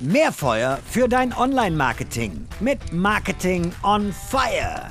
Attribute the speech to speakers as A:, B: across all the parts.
A: Mehr Feuer für dein Online-Marketing mit Marketing on Fire.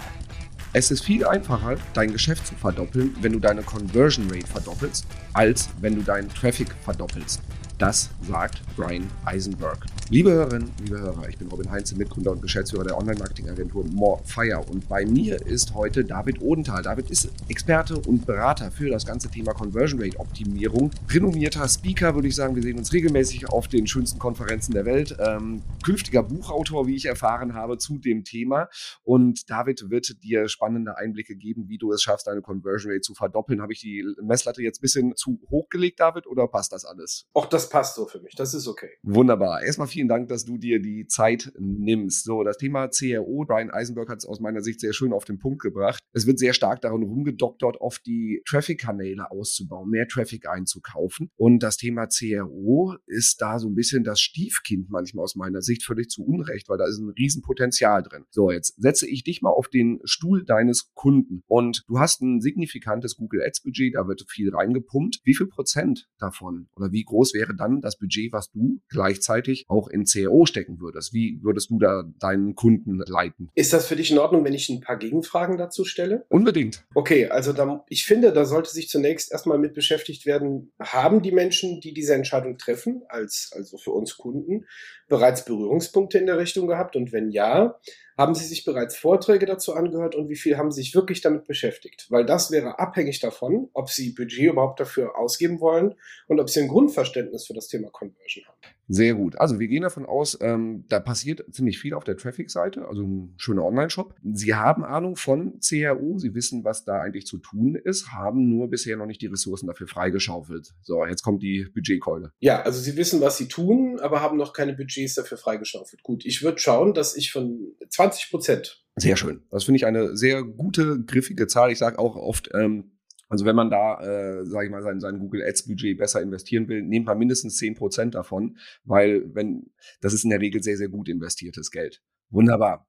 B: Es ist viel einfacher, dein Geschäft zu verdoppeln, wenn du deine Conversion Rate verdoppelst, als wenn du deinen Traffic verdoppelst. Das sagt Brian Eisenberg. Liebe Hörerinnen, liebe Hörer, ich bin Robin Heinze, Mitgründer und Geschäftsführer der Online-Marketing-Agentur More Fire. Und bei mir ist heute David Odenthal. David ist Experte und Berater für das ganze Thema Conversion Rate Optimierung. Renommierter Speaker, würde ich sagen. Wir sehen uns regelmäßig auf den schönsten Konferenzen der Welt. Ähm, künftiger Buchautor, wie ich erfahren habe, zu dem Thema. Und David wird dir spannende Einblicke geben, wie du es schaffst, deine Conversion Rate zu verdoppeln. Habe ich die Messlatte jetzt ein bisschen zu hoch gelegt, David, oder passt das alles?
C: Auch das passt so für mich. Das ist okay.
B: Wunderbar. Erstmal vielen Dank, dass du dir die Zeit nimmst. So, das Thema CRO, Brian Eisenberg hat es aus meiner Sicht sehr schön auf den Punkt gebracht. Es wird sehr stark daran rumgedoktert, oft die Traffic-Kanäle auszubauen, mehr Traffic einzukaufen. Und das Thema CRO ist da so ein bisschen das Stiefkind manchmal aus meiner Sicht völlig zu Unrecht, weil da ist ein Riesenpotenzial drin. So, jetzt setze ich dich mal auf den Stuhl deines Kunden und du hast ein signifikantes Google Ads Budget, da wird viel reingepumpt. Wie viel Prozent davon oder wie groß wäre dann das Budget, was du gleichzeitig auch in CRO stecken würdest? Wie würdest du da deinen Kunden leiten?
C: Ist das für dich in Ordnung, wenn ich ein paar Gegenfragen dazu stelle?
B: Unbedingt.
C: Okay, also da, ich finde, da sollte sich zunächst erstmal mit beschäftigt werden, haben die Menschen, die diese Entscheidung treffen, als, also für uns Kunden, bereits Berührungspunkte in der Richtung gehabt? Und wenn ja, haben Sie sich bereits Vorträge dazu angehört und wie viel haben Sie sich wirklich damit beschäftigt? Weil das wäre abhängig davon, ob Sie Budget überhaupt dafür ausgeben wollen und ob Sie ein Grundverständnis für das Thema Conversion haben.
B: Sehr gut. Also wir gehen davon aus, ähm, da passiert ziemlich viel auf der Traffic-Seite, also ein schöner Online-Shop. Sie haben Ahnung von CRO, Sie wissen, was da eigentlich zu tun ist, haben nur bisher noch nicht die Ressourcen dafür freigeschaufelt. So, jetzt kommt die Budgetkeule.
C: Ja, also Sie wissen, was Sie tun, aber haben noch keine Budgets dafür freigeschaufelt. Gut, ich würde schauen, dass ich von 20 Prozent.
B: Sehr schön. Das finde ich eine sehr gute, griffige Zahl. Ich sage auch oft, ähm, also wenn man da, äh, sage ich mal, sein, sein Google Ads Budget besser investieren will, nehmt man mindestens zehn Prozent davon, weil wenn das ist in der Regel sehr, sehr gut investiertes Geld. Wunderbar.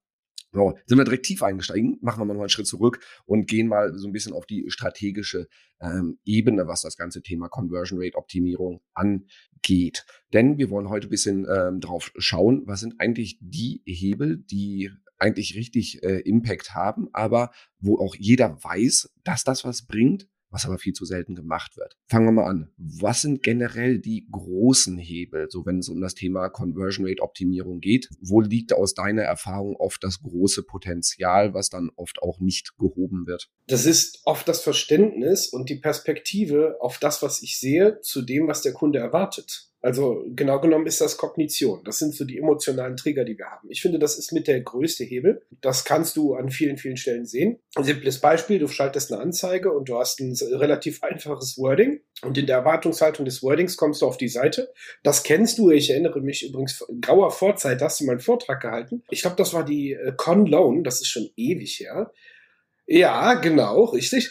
B: So, sind wir direkt tief eingestiegen, machen wir mal noch einen Schritt zurück und gehen mal so ein bisschen auf die strategische ähm, Ebene, was das ganze Thema Conversion Rate Optimierung angeht. Denn wir wollen heute ein bisschen ähm, drauf schauen, was sind eigentlich die Hebel, die eigentlich richtig äh, Impact haben, aber wo auch jeder weiß, dass das was bringt, was aber viel zu selten gemacht wird. Fangen wir mal an. Was sind generell die großen Hebel, so wenn es um das Thema Conversion Rate Optimierung geht? Wo liegt aus deiner Erfahrung oft das große Potenzial, was dann oft auch nicht gehoben wird?
C: Das ist oft das Verständnis und die Perspektive auf das, was ich sehe, zu dem, was der Kunde erwartet. Also genau genommen ist das Kognition. Das sind so die emotionalen Trigger, die wir haben. Ich finde, das ist mit der größte Hebel. Das kannst du an vielen, vielen Stellen sehen. Ein simples Beispiel, du schaltest eine Anzeige und du hast ein relativ einfaches Wording. Und in der Erwartungshaltung des Wordings kommst du auf die Seite. Das kennst du. Ich erinnere mich übrigens, in grauer Vorzeit hast du mal einen Vortrag gehalten. Ich glaube, das war die äh, Con Loan. Das ist schon ewig her. Ja, genau, richtig.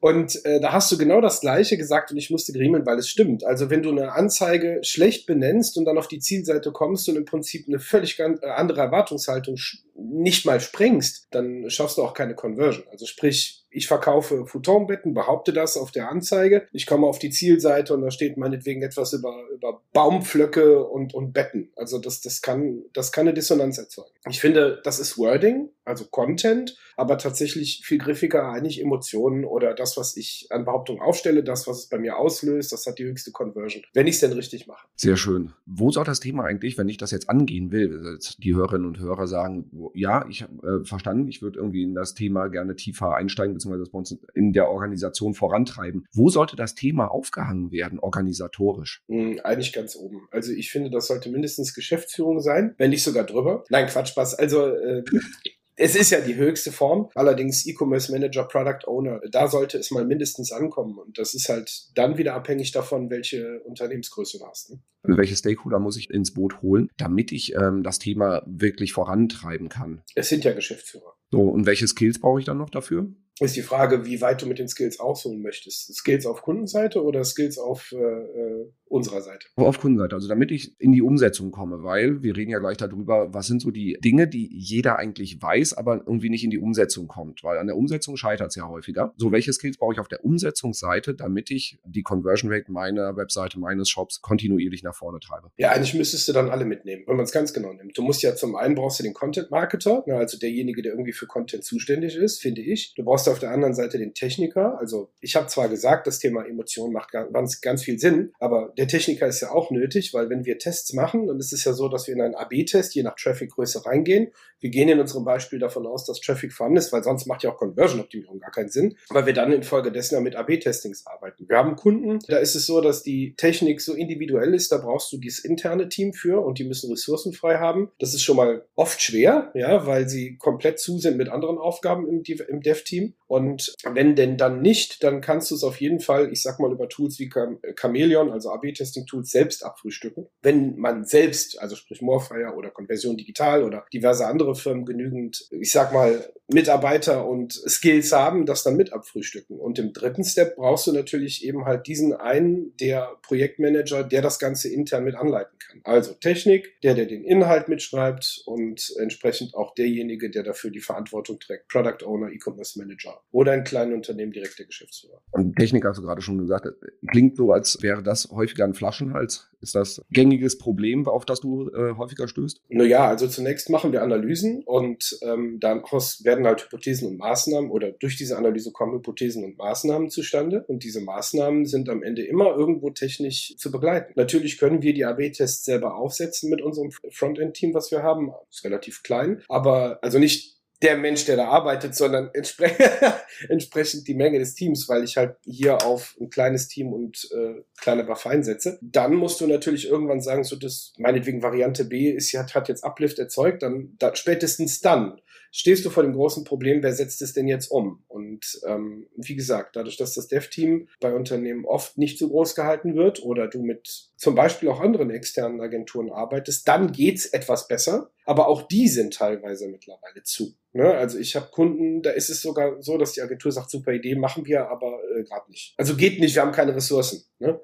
C: Und äh, da hast du genau das Gleiche gesagt und ich musste griemeln, weil es stimmt. Also wenn du eine Anzeige schlecht benennst und dann auf die Zielseite kommst und im Prinzip eine völlig äh, andere Erwartungshaltung nicht mal sprengst, dann schaffst du auch keine Conversion. Also sprich, ich verkaufe Futonbetten, behaupte das auf der Anzeige. Ich komme auf die Zielseite und da steht meinetwegen etwas über, über Baumpflöcke und, und Betten. Also das, das, kann, das kann eine Dissonanz erzeugen. Ich finde, das ist Wording, also Content, aber tatsächlich viel griffiger eigentlich Emotionen oder das, was ich an Behauptungen aufstelle, das, was es bei mir auslöst, das hat die höchste Conversion, wenn ich es denn richtig mache.
B: Sehr schön. Wo soll das Thema eigentlich, wenn ich das jetzt angehen will, die Hörerinnen und Hörer sagen, ja, ich habe äh, verstanden, ich würde irgendwie in das Thema gerne tiefer einsteigen, beziehungsweise das bei uns in der Organisation vorantreiben. Wo sollte das Thema aufgehangen werden, organisatorisch?
C: Mhm, eigentlich ganz oben. Also ich finde, das sollte mindestens Geschäftsführung sein, wenn nicht sogar drüber. Nein, Quatsch, Spaß. Also äh, es ist ja die höchste Form, allerdings E-Commerce Manager, Product Owner, da sollte es mal mindestens ankommen. Und das ist halt dann wieder abhängig davon, welche Unternehmensgröße du hast. Ne?
B: Welche Stakeholder muss ich ins Boot holen, damit ich ähm, das Thema wirklich vorantreiben kann?
C: Es sind ja Geschäftsführer.
B: So, und welche Skills brauche ich dann noch dafür?
C: Ist die Frage, wie weit du mit den Skills ausholen möchtest. Skills auf Kundenseite oder Skills auf äh, äh unserer Seite.
B: Auf Kundenseite, also damit ich in die Umsetzung komme, weil wir reden ja gleich darüber, was sind so die Dinge, die jeder eigentlich weiß, aber irgendwie nicht in die Umsetzung kommt, weil an der Umsetzung scheitert es ja häufiger. So, welche Skills brauche ich auf der Umsetzungsseite, damit ich die Conversion Rate meiner Webseite, meines Shops kontinuierlich nach vorne treibe?
C: Ja, eigentlich müsstest du dann alle mitnehmen, wenn man es ganz genau nimmt. Du musst ja zum einen brauchst du den Content Marketer, ne, also derjenige, der irgendwie für Content zuständig ist, finde ich. Du brauchst auf der anderen Seite den Techniker. Also ich habe zwar gesagt, das Thema Emotion macht ganz, ganz viel Sinn, aber der Techniker ist ja auch nötig, weil wenn wir Tests machen, dann ist es ja so, dass wir in einen AB-Test je nach Traffic-Größe reingehen. Wir gehen in unserem Beispiel davon aus, dass Traffic vorhanden ist, weil sonst macht ja auch Conversion-Optimierung gar keinen Sinn, weil wir dann infolgedessen ja mit AB-Testings arbeiten. Wir haben Kunden, da ist es so, dass die Technik so individuell ist, da brauchst du dieses interne Team für und die müssen Ressourcen frei haben. Das ist schon mal oft schwer, ja, weil sie komplett zu sind mit anderen Aufgaben im, im Dev-Team. Und wenn denn dann nicht, dann kannst du es auf jeden Fall, ich sag mal, über Tools wie Chameleon, also AB-Testing-Tools, selbst abfrühstücken. Wenn man selbst, also sprich Morfire oder Conversion Digital oder diverse andere Firmen genügend, ich sag mal, Mitarbeiter und Skills haben, das dann mit abfrühstücken. Und im dritten Step brauchst du natürlich eben halt diesen einen, der Projektmanager, der das Ganze intern mit anleiten kann. Also Technik, der, der den Inhalt mitschreibt und entsprechend auch derjenige, der dafür die Verantwortung trägt. Product Owner, E-Commerce Manager oder ein kleines Unternehmen direkt der Geschäftsführer.
B: Und Technik hast du gerade schon gesagt, klingt so, als wäre das häufiger ein Flaschenhals. Ist das gängiges Problem, auf das du äh, häufiger stößt?
C: Naja, also zunächst machen wir Analysen und ähm, daraus werden halt Hypothesen und Maßnahmen oder durch diese Analyse kommen Hypothesen und Maßnahmen zustande und diese Maßnahmen sind am Ende immer irgendwo technisch zu begleiten. Natürlich können wir die AB-Tests selber aufsetzen mit unserem Frontend-Team, was wir haben. ist relativ klein, aber also nicht der Mensch, der da arbeitet, sondern entspre entsprechend die Menge des Teams, weil ich halt hier auf ein kleines Team und äh, kleine Buff einsetze. Dann musst du natürlich irgendwann sagen, so das meinetwegen Variante B ist hat, hat jetzt Uplift erzeugt, dann da, spätestens dann stehst du vor dem großen Problem, wer setzt es denn jetzt um? Und ähm, wie gesagt, dadurch, dass das Dev-Team bei Unternehmen oft nicht so groß gehalten wird oder du mit zum Beispiel auch anderen externen Agenturen arbeitest, dann geht's etwas besser. Aber auch die sind teilweise mittlerweile zu. Ne? Also ich habe Kunden, da ist es sogar so, dass die Agentur sagt, super Idee, machen wir, aber äh, gerade nicht. Also geht nicht, wir haben keine Ressourcen. Ne?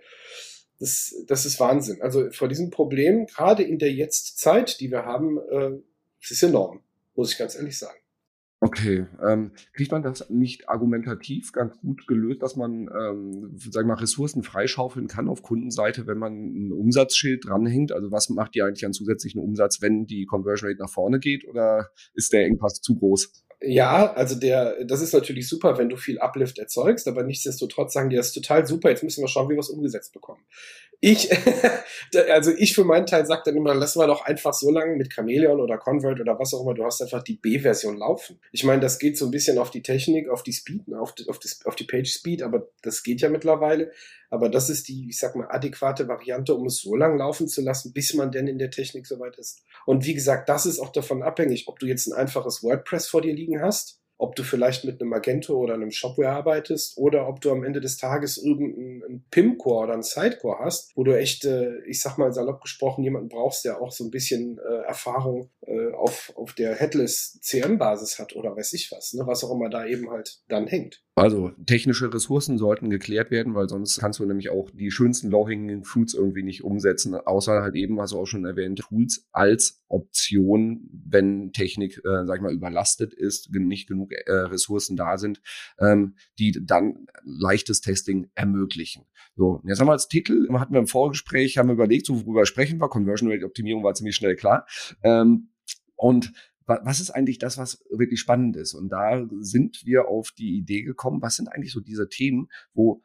C: Das, das ist Wahnsinn. Also vor diesem Problem, gerade in der Jetztzeit, die wir haben, äh, ist enorm muss ich ganz ehrlich sagen.
B: Okay, ähm, kriegt man das nicht argumentativ ganz gut gelöst, dass man, ähm, sag mal, Ressourcen freischaufeln kann auf Kundenseite, wenn man ein Umsatzschild dranhängt? Also was macht ihr eigentlich an zusätzlichen Umsatz, wenn die Conversion Rate nach vorne geht oder ist der Engpass zu groß?
C: Ja, also der, das ist natürlich super, wenn du viel Uplift erzeugst, aber nichtsdestotrotz sagen die, das ist total super, jetzt müssen wir schauen, wie wir es umgesetzt bekommen. Ich, also ich für meinen Teil sage dann immer, lassen wir doch einfach so lange mit Chameleon oder Convert oder was auch immer, du hast einfach die B-Version laufen. Ich meine, das geht so ein bisschen auf die Technik, auf die Speed, ne, auf die, auf die, auf die Page Speed, aber das geht ja mittlerweile. Aber das ist die, ich sag mal, adäquate Variante, um es so lang laufen zu lassen, bis man denn in der Technik soweit ist. Und wie gesagt, das ist auch davon abhängig, ob du jetzt ein einfaches WordPress vor dir liegen hast ob du vielleicht mit einem Magento oder einem Shopware arbeitest oder ob du am Ende des Tages irgendeinen PIM-Core oder einen Sidecore hast, wo du echt, äh, ich sag mal salopp gesprochen, jemanden brauchst, der auch so ein bisschen äh, Erfahrung äh, auf, auf der Headless CM-Basis hat oder weiß ich was, ne, was auch immer da eben halt dann hängt.
B: Also technische Ressourcen sollten geklärt werden, weil sonst kannst du nämlich auch die schönsten low-hanging fruits irgendwie nicht umsetzen, außer halt eben, was du auch schon erwähnt, Tools als Option, wenn Technik, äh, sag ich mal, überlastet ist, nicht genug äh, Ressourcen da sind, ähm, die dann leichtes Testing ermöglichen. So, jetzt haben wir als Titel, hatten wir im Vorgespräch, haben wir überlegt, so worüber sprechen wir, Conversion Rate Optimierung war ziemlich schnell klar. Ähm, und was ist eigentlich das, was wirklich spannend ist? Und da sind wir auf die Idee gekommen, was sind eigentlich so diese Themen, wo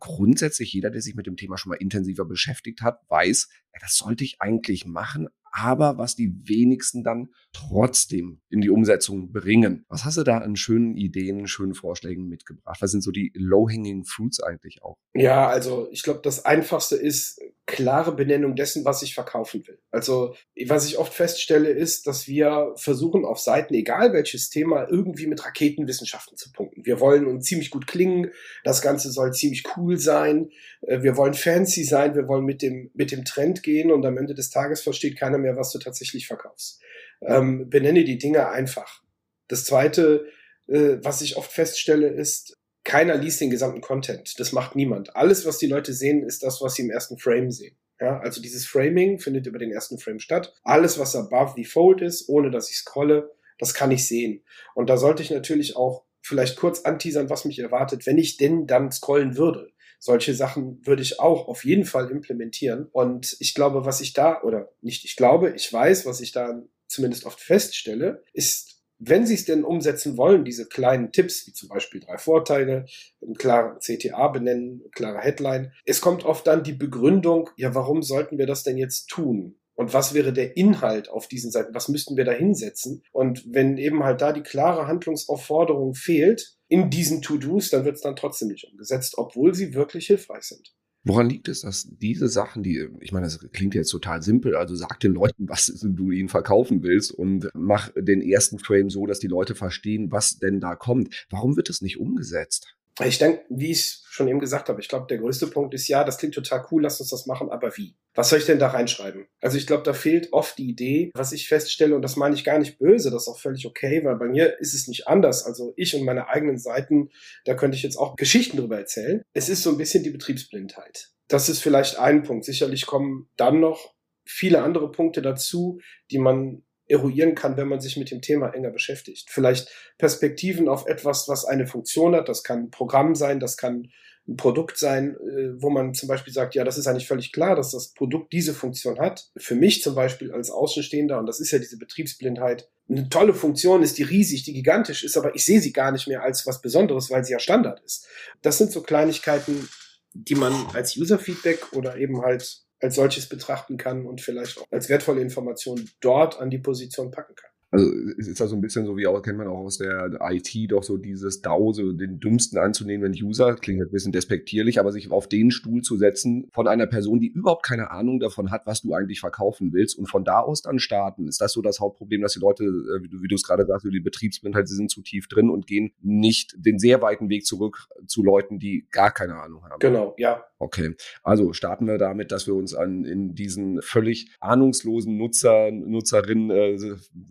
B: grundsätzlich jeder, der sich mit dem Thema schon mal intensiver beschäftigt hat, weiß, ja, das sollte ich eigentlich machen, aber was die wenigsten dann trotzdem in die Umsetzung bringen. Was hast du da an schönen Ideen, schönen Vorschlägen mitgebracht? Was sind so die low-hanging fruits eigentlich auch?
C: Ja, also ich glaube, das Einfachste ist klare Benennung dessen, was ich verkaufen will. Also was ich oft feststelle, ist, dass wir versuchen auf Seiten, egal welches Thema, irgendwie mit Raketenwissenschaften zu punkten. Wir wollen uns ziemlich gut klingen, das Ganze soll ziemlich cool sein, äh, wir wollen fancy sein, wir wollen mit dem, mit dem Trend gehen und am Ende des Tages versteht keiner mehr, was du tatsächlich verkaufst. Ähm, benenne die Dinge einfach. Das zweite, äh, was ich oft feststelle, ist, keiner liest den gesamten Content. Das macht niemand. Alles, was die Leute sehen, ist das, was sie im ersten Frame sehen. Ja, also dieses Framing findet über den ersten Frame statt. Alles, was above the fold ist, ohne dass ich scrolle, das kann ich sehen. Und da sollte ich natürlich auch vielleicht kurz anteasern, was mich erwartet, wenn ich denn dann scrollen würde. Solche Sachen würde ich auch auf jeden Fall implementieren. Und ich glaube, was ich da, oder nicht ich glaube, ich weiß, was ich da zumindest oft feststelle, ist wenn Sie es denn umsetzen wollen, diese kleinen Tipps, wie zum Beispiel drei Vorteile, einen klaren CTA benennen, klare Headline, es kommt oft dann die Begründung, ja, warum sollten wir das denn jetzt tun? Und was wäre der Inhalt auf diesen Seiten? Was müssten wir da hinsetzen? Und wenn eben halt da die klare Handlungsaufforderung fehlt in diesen To-Dos, dann wird es dann trotzdem nicht umgesetzt, obwohl sie wirklich hilfreich sind.
B: Woran liegt es, dass diese Sachen, die, ich meine, das klingt jetzt total simpel, also sag den Leuten, was du ihnen verkaufen willst und mach den ersten Frame so, dass die Leute verstehen, was denn da kommt. Warum wird das nicht umgesetzt?
C: Ich denke, wie ich schon eben gesagt habe, ich glaube, der größte Punkt ist, ja, das klingt total cool, lass uns das machen, aber wie? Was soll ich denn da reinschreiben? Also ich glaube, da fehlt oft die Idee, was ich feststelle, und das meine ich gar nicht böse, das ist auch völlig okay, weil bei mir ist es nicht anders. Also ich und meine eigenen Seiten, da könnte ich jetzt auch Geschichten drüber erzählen. Es ist so ein bisschen die Betriebsblindheit. Das ist vielleicht ein Punkt. Sicherlich kommen dann noch viele andere Punkte dazu, die man eruieren kann, wenn man sich mit dem Thema enger beschäftigt. Vielleicht Perspektiven auf etwas, was eine Funktion hat. Das kann ein Programm sein, das kann ein Produkt sein, äh, wo man zum Beispiel sagt, ja, das ist eigentlich völlig klar, dass das Produkt diese Funktion hat. Für mich zum Beispiel als Außenstehender, und das ist ja diese Betriebsblindheit, eine tolle Funktion ist, die riesig, die gigantisch ist, aber ich sehe sie gar nicht mehr als was Besonderes, weil sie ja Standard ist. Das sind so Kleinigkeiten, die man als User-Feedback oder eben halt als solches betrachten kann und vielleicht auch als wertvolle Information dort an die Position packen kann.
B: Also es ist da so ein bisschen so wie auch, kennt man auch aus der IT doch so dieses DAO, so den dümmsten anzunehmen, wenn User, klingt ein bisschen despektierlich, aber sich auf den Stuhl zu setzen von einer Person, die überhaupt keine Ahnung davon hat, was du eigentlich verkaufen willst und von da aus dann starten. Ist das so das Hauptproblem, dass die Leute, äh, wie du, wie du es gerade sagst, die Betriebsblindheit, sie sind zu tief drin und gehen nicht den sehr weiten Weg zurück zu Leuten, die gar keine Ahnung haben?
C: Genau, ja.
B: Okay, also starten wir damit, dass wir uns an in diesen völlig ahnungslosen Nutzer, Nutzerinnen äh,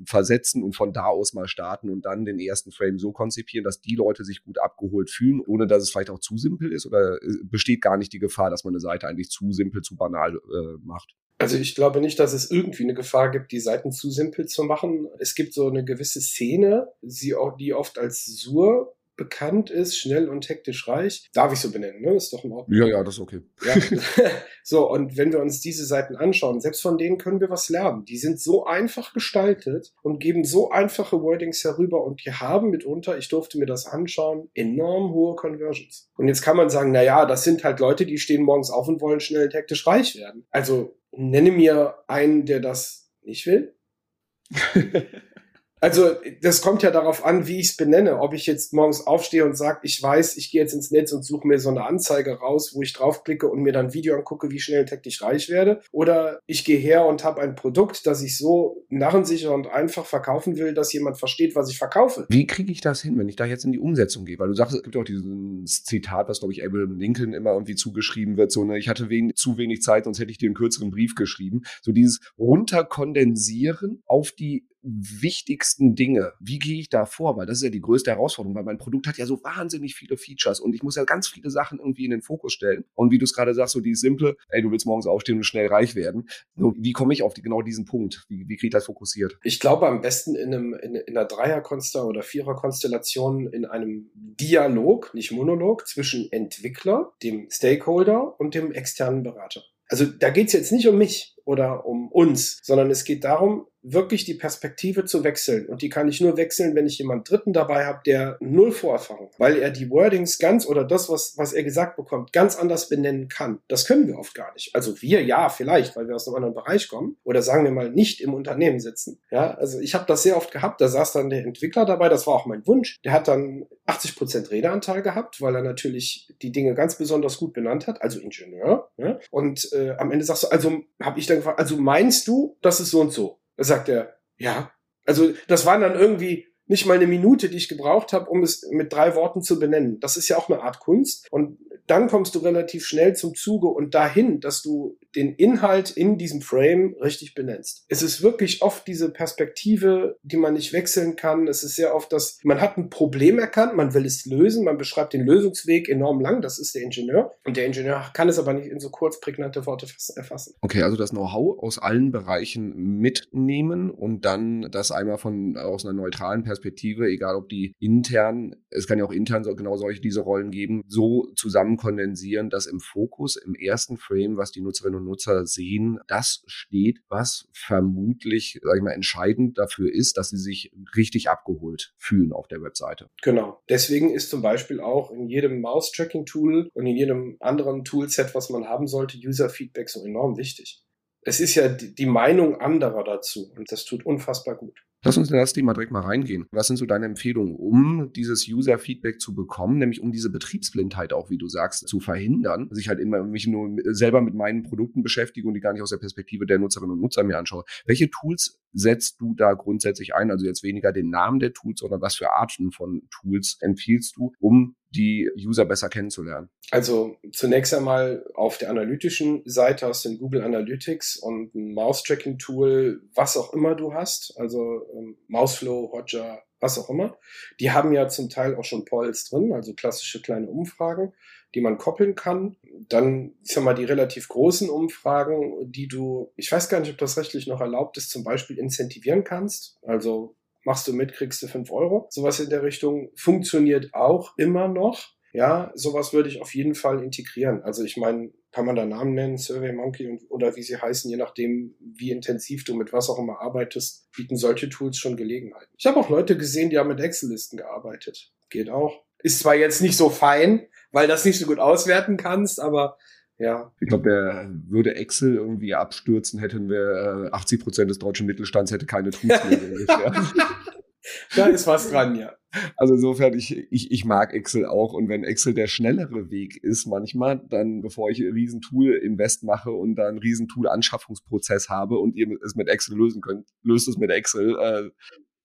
B: versetzen und von da aus mal starten und dann den ersten Frame so konzipieren, dass die Leute sich gut abgeholt fühlen, ohne dass es vielleicht auch zu simpel ist oder äh, besteht gar nicht die Gefahr, dass man eine Seite eigentlich zu simpel, zu banal äh, macht?
C: Also ich glaube nicht, dass es irgendwie eine Gefahr gibt, die Seiten zu simpel zu machen. Es gibt so eine gewisse Szene, die oft als Sur bekannt ist, schnell und hektisch reich. Darf ich so benennen, ne? Ist doch in Ordnung.
B: Ja, ja, das ist okay. Ja.
C: so, und wenn wir uns diese Seiten anschauen, selbst von denen können wir was lernen. Die sind so einfach gestaltet und geben so einfache Wordings herüber und die haben mitunter, ich durfte mir das anschauen, enorm hohe Conversions. Und jetzt kann man sagen, na ja, das sind halt Leute, die stehen morgens auf und wollen schnell und hektisch reich werden. Also nenne mir einen, der das nicht will. Also das kommt ja darauf an, wie ich es benenne. Ob ich jetzt morgens aufstehe und sage, ich weiß, ich gehe jetzt ins Netz und suche mir so eine Anzeige raus, wo ich draufklicke und mir dann ein Video angucke, wie schnell täglich reich werde. Oder ich gehe her und habe ein Produkt, das ich so narrensicher und einfach verkaufen will, dass jemand versteht, was ich verkaufe.
B: Wie kriege ich das hin, wenn ich da jetzt in die Umsetzung gehe? Weil du sagst, es gibt auch dieses Zitat, was, glaube ich, Abraham Lincoln immer irgendwie zugeschrieben wird, so, ne, ich hatte wen, zu wenig Zeit, sonst hätte ich dir einen kürzeren Brief geschrieben. So dieses runterkondensieren auf die wichtigsten Dinge. Wie gehe ich da vor? Weil das ist ja die größte Herausforderung, weil mein Produkt hat ja so wahnsinnig viele Features und ich muss ja ganz viele Sachen irgendwie in den Fokus stellen. Und wie du es gerade sagst, so die simple, ey, du willst morgens aufstehen und schnell reich werden. So, wie komme ich auf die, genau diesen Punkt? Wie, wie kriege ich das fokussiert?
C: Ich glaube am besten in, einem, in, in einer Dreierkonstellation oder Viererkonstellation in einem Dialog, nicht Monolog, zwischen Entwickler, dem Stakeholder und dem externen Berater. Also da geht es jetzt nicht um mich oder um uns, sondern es geht darum, wirklich die Perspektive zu wechseln. Und die kann ich nur wechseln, wenn ich jemand Dritten dabei habe, der null Vorerfahrung, weil er die Wordings ganz oder das, was, was er gesagt bekommt, ganz anders benennen kann. Das können wir oft gar nicht. Also wir ja, vielleicht, weil wir aus einem anderen Bereich kommen oder sagen wir mal nicht im Unternehmen sitzen. Ja, also ich habe das sehr oft gehabt, da saß dann der Entwickler dabei, das war auch mein Wunsch. Der hat dann 80 Prozent Redeanteil gehabt, weil er natürlich die Dinge ganz besonders gut benannt hat, also Ingenieur. Ja? Und äh, am Ende sagst du, also habe ich dann gefragt, also meinst du, das ist so und so? Da sagt er, ja. Also das waren dann irgendwie nicht mal eine Minute, die ich gebraucht habe, um es mit drei Worten zu benennen. Das ist ja auch eine Art Kunst. Und dann kommst du relativ schnell zum Zuge und dahin, dass du den Inhalt in diesem Frame richtig benennst. Es ist wirklich oft diese Perspektive, die man nicht wechseln kann. Es ist sehr oft, dass man hat ein Problem erkannt, man will es lösen, man beschreibt den Lösungsweg enorm lang, das ist der Ingenieur. Und der Ingenieur kann es aber nicht in so kurz prägnante Worte erfassen.
B: Okay, also das Know-how aus allen Bereichen mitnehmen und dann das einmal von aus einer neutralen Perspektive, egal ob die intern, es kann ja auch intern genau solche diese Rollen geben, so zusammen kondensieren, dass im Fokus, im ersten Frame, was die Nutzerinnen und Nutzer sehen, das steht, was vermutlich, sag ich mal, entscheidend dafür ist, dass sie sich richtig abgeholt fühlen auf der Webseite.
C: Genau. Deswegen ist zum Beispiel auch in jedem Mouse-Tracking-Tool und in jedem anderen Toolset, was man haben sollte, User-Feedback so enorm wichtig. Es ist ja die Meinung anderer dazu und das tut unfassbar gut.
B: Lass uns in das Thema direkt mal reingehen. Was sind so deine Empfehlungen, um dieses User-Feedback zu bekommen, nämlich um diese Betriebsblindheit auch, wie du sagst, zu verhindern, dass ich halt immer mich nur selber mit meinen Produkten beschäftige und die gar nicht aus der Perspektive der Nutzerinnen und Nutzer mir anschaue. Welche Tools setzt du da grundsätzlich ein? Also jetzt weniger den Namen der Tools, sondern was für Arten von Tools empfiehlst du, um die User besser kennenzulernen?
C: Also zunächst einmal auf der analytischen Seite du den Google Analytics und ein Mouse-Tracking-Tool, was auch immer du hast, also ähm, Mouseflow, Hotjar, was auch immer. Die haben ja zum Teil auch schon Polls drin, also klassische kleine Umfragen, die man koppeln kann. Dann, ich sag mal, die relativ großen Umfragen, die du, ich weiß gar nicht, ob das rechtlich noch erlaubt ist, zum Beispiel incentivieren kannst. Also machst du mit, kriegst du fünf Euro. Sowas in der Richtung funktioniert auch immer noch. Ja, sowas würde ich auf jeden Fall integrieren. Also ich meine, kann man da Namen nennen, SurveyMonkey oder wie sie heißen, je nachdem, wie intensiv du mit was auch immer arbeitest, bieten solche Tools schon Gelegenheiten. Ich habe auch Leute gesehen, die haben mit Excel-Listen gearbeitet. Geht auch. Ist zwar jetzt nicht so fein, weil das nicht so gut auswerten kannst, aber ja.
B: Ich glaube, der würde Excel irgendwie abstürzen, hätten wir äh, 80 Prozent des deutschen Mittelstands hätte keine Tools mehr.
C: da ist was dran, ja.
B: Also insofern, ich, ich, ich mag Excel auch. Und wenn Excel der schnellere Weg ist manchmal, dann bevor ich ein Riesentool-Invest mache und dann einen Riesentool-Anschaffungsprozess habe und ihr es mit Excel lösen könnt, löst es mit Excel. Äh,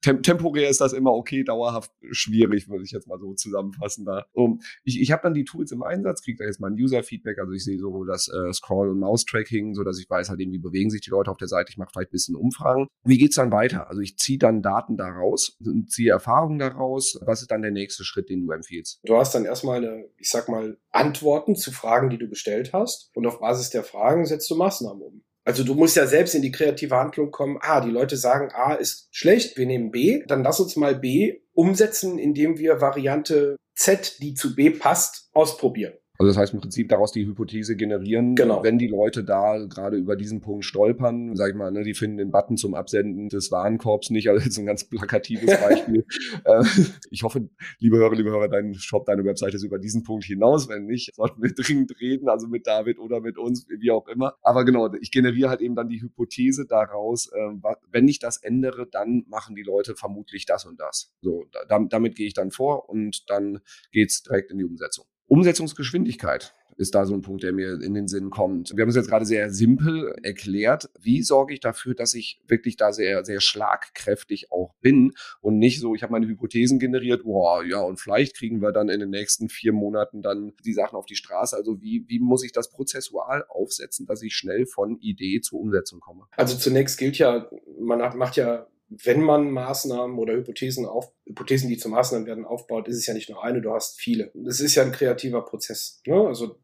B: tem temporär ist das immer okay, dauerhaft schwierig, würde ich jetzt mal so zusammenfassen da. Um, ich ich habe dann die Tools im Einsatz, kriege da jetzt mal ein User-Feedback, also ich sehe sowohl das äh, Scroll- und Mouse-Tracking, so dass ich weiß halt eben, wie bewegen sich die Leute auf der Seite, ich mache vielleicht ein bisschen Umfragen. Wie geht's dann weiter? Also ich ziehe dann Daten daraus, ziehe Erfahrungen daraus. Was ist dann der nächste Schritt, den du empfiehlst?
C: Du hast dann erstmal eine, ich sag mal, Antworten zu Fragen, die du gestellt hast und auf Basis der Fragen setzt du Maßnahmen um. Also du musst ja selbst in die kreative Handlung kommen. Ah, die Leute sagen, A ist schlecht, wir nehmen B, dann lass uns mal B umsetzen, indem wir Variante Z, die zu B passt, ausprobieren.
B: Also das heißt im Prinzip daraus die Hypothese generieren, genau. wenn die Leute da gerade über diesen Punkt stolpern, sag ich mal, ne, die finden den Button zum Absenden des Warenkorbs nicht, also jetzt ein ganz plakatives Beispiel. äh, ich hoffe, liebe Hörer, liebe Hörer, dein Shop, deine Webseite ist über diesen Punkt hinaus. Wenn nicht, sollten wir dringend reden, also mit David oder mit uns, wie auch immer. Aber genau, ich generiere halt eben dann die Hypothese daraus, äh, wenn ich das ändere, dann machen die Leute vermutlich das und das. So, da, damit gehe ich dann vor und dann geht's direkt in die Umsetzung. Umsetzungsgeschwindigkeit ist da so ein Punkt, der mir in den Sinn kommt. Wir haben es jetzt gerade sehr simpel erklärt. Wie sorge ich dafür, dass ich wirklich da sehr, sehr schlagkräftig auch bin und nicht so, ich habe meine Hypothesen generiert, boah, ja, und vielleicht kriegen wir dann in den nächsten vier Monaten dann die Sachen auf die Straße. Also wie, wie muss ich das prozessual aufsetzen, dass ich schnell von Idee zur Umsetzung komme?
C: Also zunächst gilt ja, man macht ja wenn man Maßnahmen oder Hypothesen auf, Hypothesen, die zu Maßnahmen werden, aufbaut, ist es ja nicht nur eine, du hast viele. Es ist ja ein kreativer Prozess. Ne? Also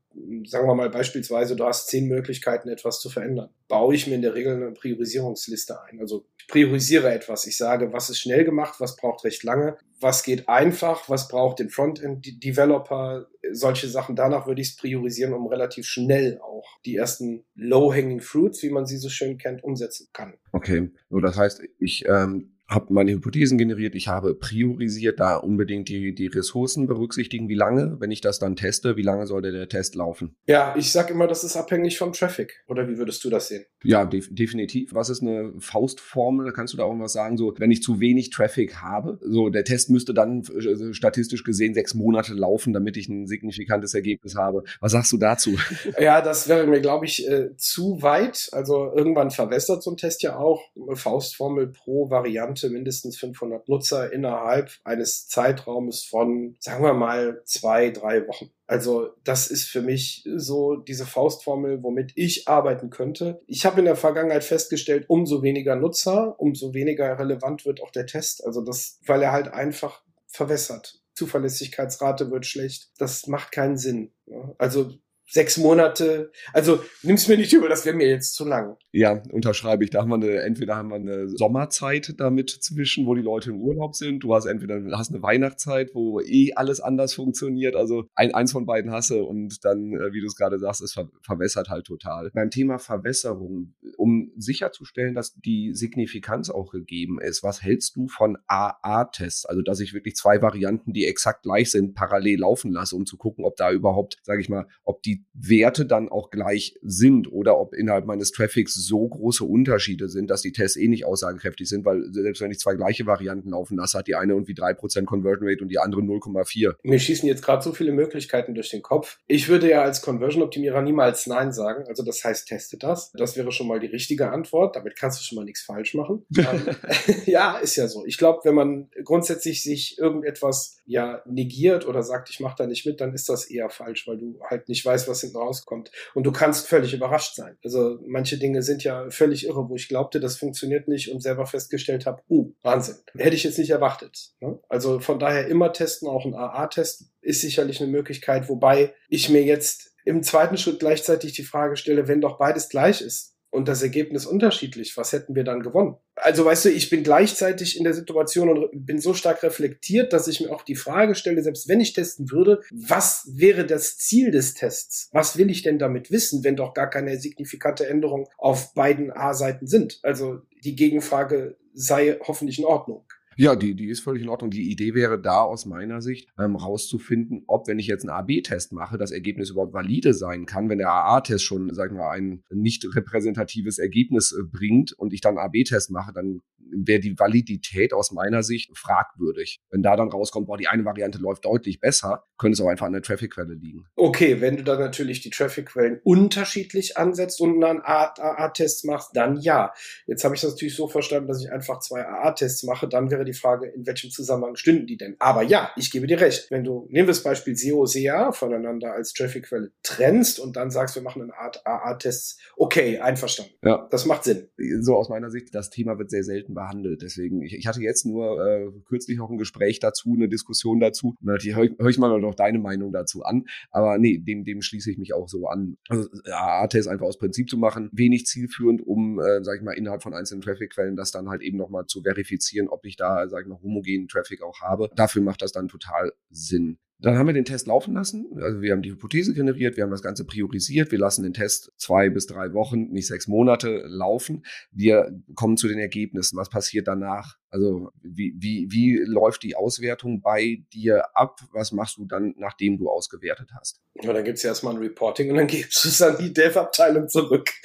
C: sagen wir mal beispielsweise, du hast zehn Möglichkeiten, etwas zu verändern. Baue ich mir in der Regel eine Priorisierungsliste ein. Also ich priorisiere etwas. Ich sage, was ist schnell gemacht, was braucht recht lange, was geht einfach, was braucht den Frontend-Developer, solche Sachen. Danach würde ich es priorisieren, um relativ schnell auch die ersten Low-Hanging Fruits, wie man sie so schön kennt, umsetzen kann.
B: Okay, so das heißt, ich ähm, habe meine Hypothesen generiert, ich habe priorisiert, da unbedingt die, die Ressourcen berücksichtigen. Wie lange, wenn ich das dann teste, wie lange sollte der Test laufen?
C: Ja, ich sage immer, das ist abhängig vom Traffic. Oder wie würdest du das sehen?
B: Ja, def definitiv. Was ist eine Faustformel? Kannst du da irgendwas sagen? So, wenn ich zu wenig Traffic habe, so der Test müsste dann äh, statistisch gesehen sechs Monate laufen, damit ich ein signifikantes Ergebnis habe. Was sagst du dazu?
C: Ja, das wäre mir, glaube ich, äh, zu weit. Also irgendwann verwässert so ein Test ja auch. Faustformel pro Variante Variante mindestens 500 Nutzer innerhalb eines Zeitraumes von, sagen wir mal, zwei, drei Wochen. Also das ist für mich so diese Faustformel, womit ich arbeiten könnte. Ich habe in der Vergangenheit festgestellt, umso weniger Nutzer, umso weniger relevant wird auch der Test. Also das, weil er halt einfach verwässert. Zuverlässigkeitsrate wird schlecht. Das macht keinen Sinn. Also sechs Monate. Also nimm's mir nicht über, das wäre mir jetzt zu lang.
B: Ja, unterschreibe ich. Da haben wir eine, entweder haben wir eine Sommerzeit damit zwischen, wo die Leute im Urlaub sind. Du hast entweder hast eine Weihnachtszeit, wo eh alles anders funktioniert. Also ein, eins von beiden hasse und dann, äh, wie du es gerade sagst, es ver verwässert halt total. Beim Thema Verwässerung, um sicherzustellen, dass die Signifikanz auch gegeben ist, was hältst du von AA-Tests? Also, dass ich wirklich zwei Varianten, die exakt gleich sind, parallel laufen lasse, um zu gucken, ob da überhaupt, sage ich mal, ob die Werte dann auch gleich sind oder ob innerhalb meines Traffics so große Unterschiede sind, dass die Tests eh nicht aussagekräftig sind, weil selbst wenn ich zwei gleiche Varianten laufen lasse, hat die eine irgendwie drei Prozent Conversion Rate und die andere 0,4.
C: Mir schießen jetzt gerade so viele Möglichkeiten durch den Kopf. Ich würde ja als Conversion-Optimierer niemals Nein sagen. Also das heißt, teste das. Das wäre schon mal die richtige Antwort. Damit kannst du schon mal nichts falsch machen. Ähm, ja, ist ja so. Ich glaube, wenn man grundsätzlich sich irgendetwas ja negiert oder sagt, ich mache da nicht mit, dann ist das eher falsch, weil du halt nicht weißt, was hinten rauskommt. Und du kannst völlig überrascht sein. Also manche Dinge sind ja völlig irre, wo ich glaubte, das funktioniert nicht und selber festgestellt habe, uh, Wahnsinn. Hätte ich jetzt nicht erwartet. Ne? Also von daher immer testen, auch ein AA-Test ist sicherlich eine Möglichkeit, wobei ich mir jetzt im zweiten Schritt gleichzeitig die Frage stelle, wenn doch beides gleich ist, und das Ergebnis unterschiedlich, was hätten wir dann gewonnen? Also weißt du, ich bin gleichzeitig in der Situation und bin so stark reflektiert, dass ich mir auch die Frage stelle, selbst wenn ich testen würde, was wäre das Ziel des Tests? Was will ich denn damit wissen, wenn doch gar keine signifikante Änderung auf beiden A-Seiten sind? Also die Gegenfrage sei hoffentlich in Ordnung.
B: Ja, die, die ist völlig in Ordnung. Die Idee wäre da aus meiner Sicht, ähm, rauszufinden, ob, wenn ich jetzt einen AB-Test mache, das Ergebnis überhaupt valide sein kann, wenn der AA-Test schon, sagen wir, ein nicht repräsentatives Ergebnis äh, bringt und ich dann AB-Test mache, dann wäre die Validität aus meiner Sicht fragwürdig. Wenn da dann rauskommt, boah, die eine Variante läuft deutlich besser, könnte es auch einfach an der Traffic-Quelle liegen.
C: Okay, wenn du dann natürlich die Traffic-Quellen unterschiedlich ansetzt und dann AA-Tests machst, dann ja. Jetzt habe ich das natürlich so verstanden, dass ich einfach zwei AA-Tests mache, dann wäre die Frage, in welchem Zusammenhang stünden die denn? Aber ja, ich gebe dir recht. Wenn du, nehmen wir das Beispiel SEO, SEA voneinander als Traffic-Quelle trennst und dann sagst, wir machen eine Art AA-Tests, okay, einverstanden. Ja. Das macht Sinn.
B: So aus meiner Sicht, das Thema wird sehr selten behandelt. Deswegen, ich, ich hatte jetzt nur äh, kürzlich auch ein Gespräch dazu, eine Diskussion dazu. Und natürlich höre hör ich mal noch deine Meinung dazu an. Aber nee, dem, dem schließe ich mich auch so an. Also AA-Test einfach aus Prinzip zu machen, wenig zielführend, um, äh, sag ich mal, innerhalb von einzelnen Traffic-Quellen das dann halt eben nochmal zu verifizieren, ob ich da, sag ich mal, homogenen Traffic auch habe. Dafür macht das dann total Sinn. Dann haben wir den Test laufen lassen. Also wir haben die Hypothese generiert, wir haben das Ganze priorisiert. Wir lassen den Test zwei bis drei Wochen, nicht sechs Monate laufen. Wir kommen zu den Ergebnissen. Was passiert danach? Also wie, wie, wie läuft die Auswertung bei dir ab? Was machst du dann, nachdem du ausgewertet hast?
C: Ja, dann gibt es erstmal ein Reporting und dann gibst du es an die Dev-Abteilung zurück.